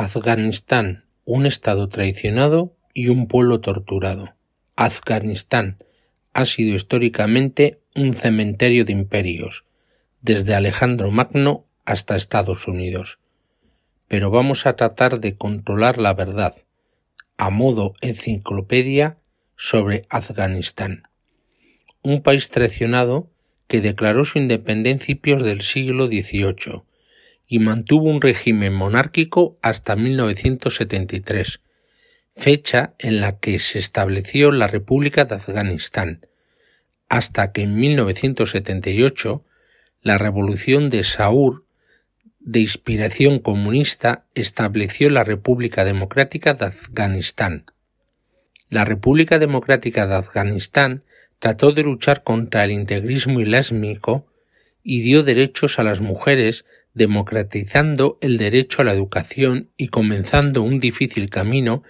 Afganistán, un Estado traicionado y un pueblo torturado. Afganistán ha sido históricamente un cementerio de imperios, desde Alejandro Magno hasta Estados Unidos. Pero vamos a tratar de controlar la verdad, a modo enciclopedia sobre Afganistán, un país traicionado que declaró su independencia del siglo XVIII y mantuvo un régimen monárquico hasta 1973, fecha en la que se estableció la República de Afganistán, hasta que en 1978 la Revolución de Saur, de inspiración comunista, estableció la República Democrática de Afganistán. La República Democrática de Afganistán trató de luchar contra el integrismo islámico y dio derechos a las mujeres democratizando el derecho a la educación y comenzando un difícil camino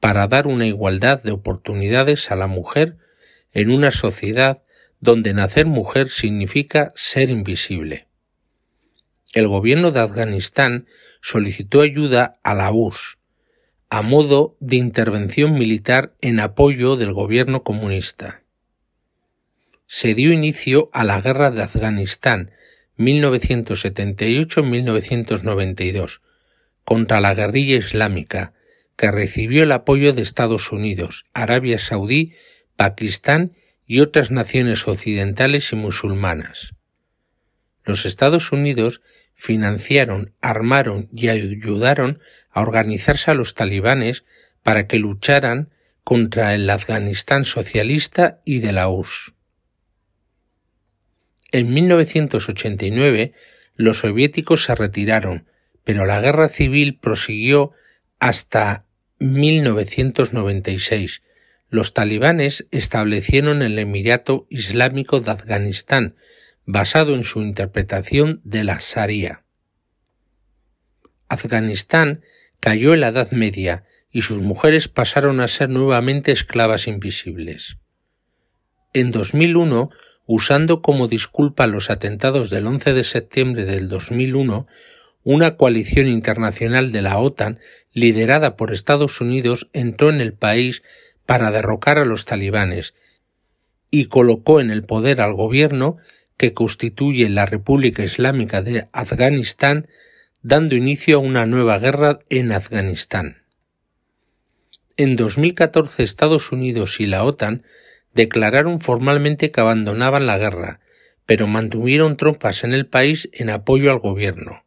para dar una igualdad de oportunidades a la mujer en una sociedad donde nacer mujer significa ser invisible. El gobierno de Afganistán solicitó ayuda a la URSS a modo de intervención militar en apoyo del gobierno comunista se dio inicio a la Guerra de Afganistán 1978-1992 contra la guerrilla islámica, que recibió el apoyo de Estados Unidos, Arabia Saudí, Pakistán y otras naciones occidentales y musulmanas. Los Estados Unidos financiaron, armaron y ayudaron a organizarse a los talibanes para que lucharan contra el Afganistán socialista y de la. En 1989 los soviéticos se retiraron, pero la guerra civil prosiguió hasta 1996. Los talibanes establecieron el Emirato Islámico de Afganistán, basado en su interpretación de la Sharia. Afganistán cayó en la Edad Media y sus mujeres pasaron a ser nuevamente esclavas invisibles. En 2001 usando como disculpa los atentados del 11 de septiembre del 2001, una coalición internacional de la OTAN, liderada por Estados Unidos, entró en el país para derrocar a los talibanes y colocó en el poder al gobierno que constituye la República Islámica de Afganistán, dando inicio a una nueva guerra en Afganistán. En 2014 Estados Unidos y la OTAN declararon formalmente que abandonaban la guerra, pero mantuvieron tropas en el país en apoyo al gobierno.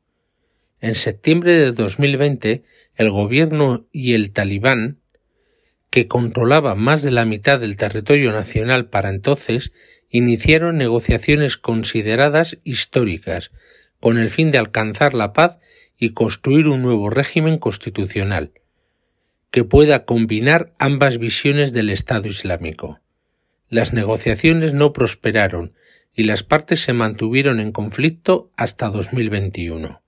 En septiembre de 2020, el gobierno y el talibán, que controlaba más de la mitad del territorio nacional para entonces, iniciaron negociaciones consideradas históricas, con el fin de alcanzar la paz y construir un nuevo régimen constitucional, que pueda combinar ambas visiones del Estado Islámico. Las negociaciones no prosperaron y las partes se mantuvieron en conflicto hasta 2021.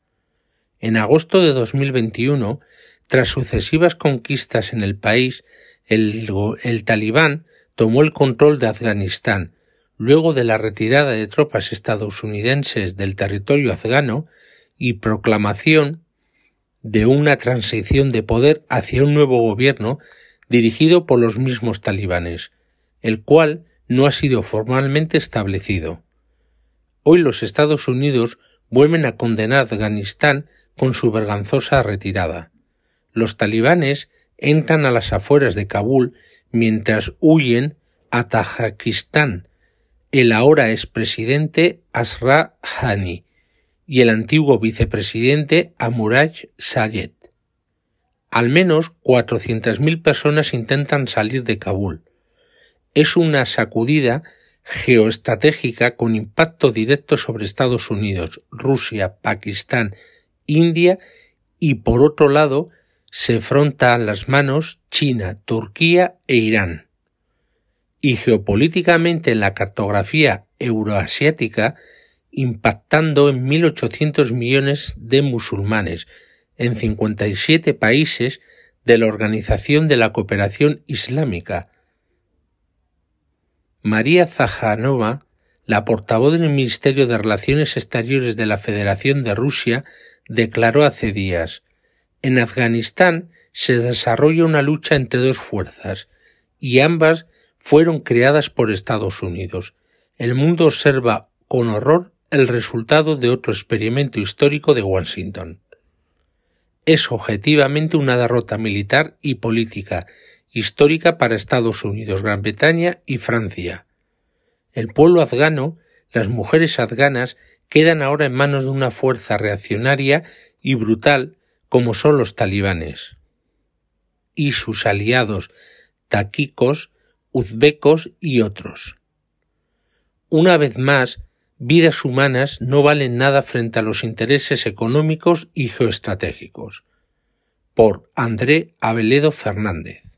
En agosto de 2021, tras sucesivas conquistas en el país, el, el talibán tomó el control de Afganistán, luego de la retirada de tropas estadounidenses del territorio afgano y proclamación de una transición de poder hacia un nuevo gobierno dirigido por los mismos talibanes, el cual no ha sido formalmente establecido. Hoy los Estados Unidos vuelven a condenar a Afganistán con su vergonzosa retirada. Los talibanes entran a las afueras de Kabul mientras huyen a Tajikistán, el ahora expresidente Asra Hani y el antiguo vicepresidente Amuraj Sayed. Al menos 400.000 personas intentan salir de Kabul es una sacudida geoestratégica con impacto directo sobre Estados Unidos, Rusia, Pakistán, India y por otro lado se a las manos China, Turquía e Irán. Y geopolíticamente en la cartografía euroasiática impactando en 1.800 millones de musulmanes en 57 países de la Organización de la Cooperación Islámica, María Zajanova, la portavoz del Ministerio de Relaciones Exteriores de la Federación de Rusia, declaró hace días En Afganistán se desarrolla una lucha entre dos fuerzas, y ambas fueron creadas por Estados Unidos. El mundo observa con horror el resultado de otro experimento histórico de Washington. Es objetivamente una derrota militar y política histórica para Estados Unidos, Gran Bretaña y Francia. El pueblo afgano, las mujeres afganas, quedan ahora en manos de una fuerza reaccionaria y brutal como son los talibanes. Y sus aliados taquicos, uzbecos y otros. Una vez más, vidas humanas no valen nada frente a los intereses económicos y geoestratégicos. Por André Aveledo Fernández.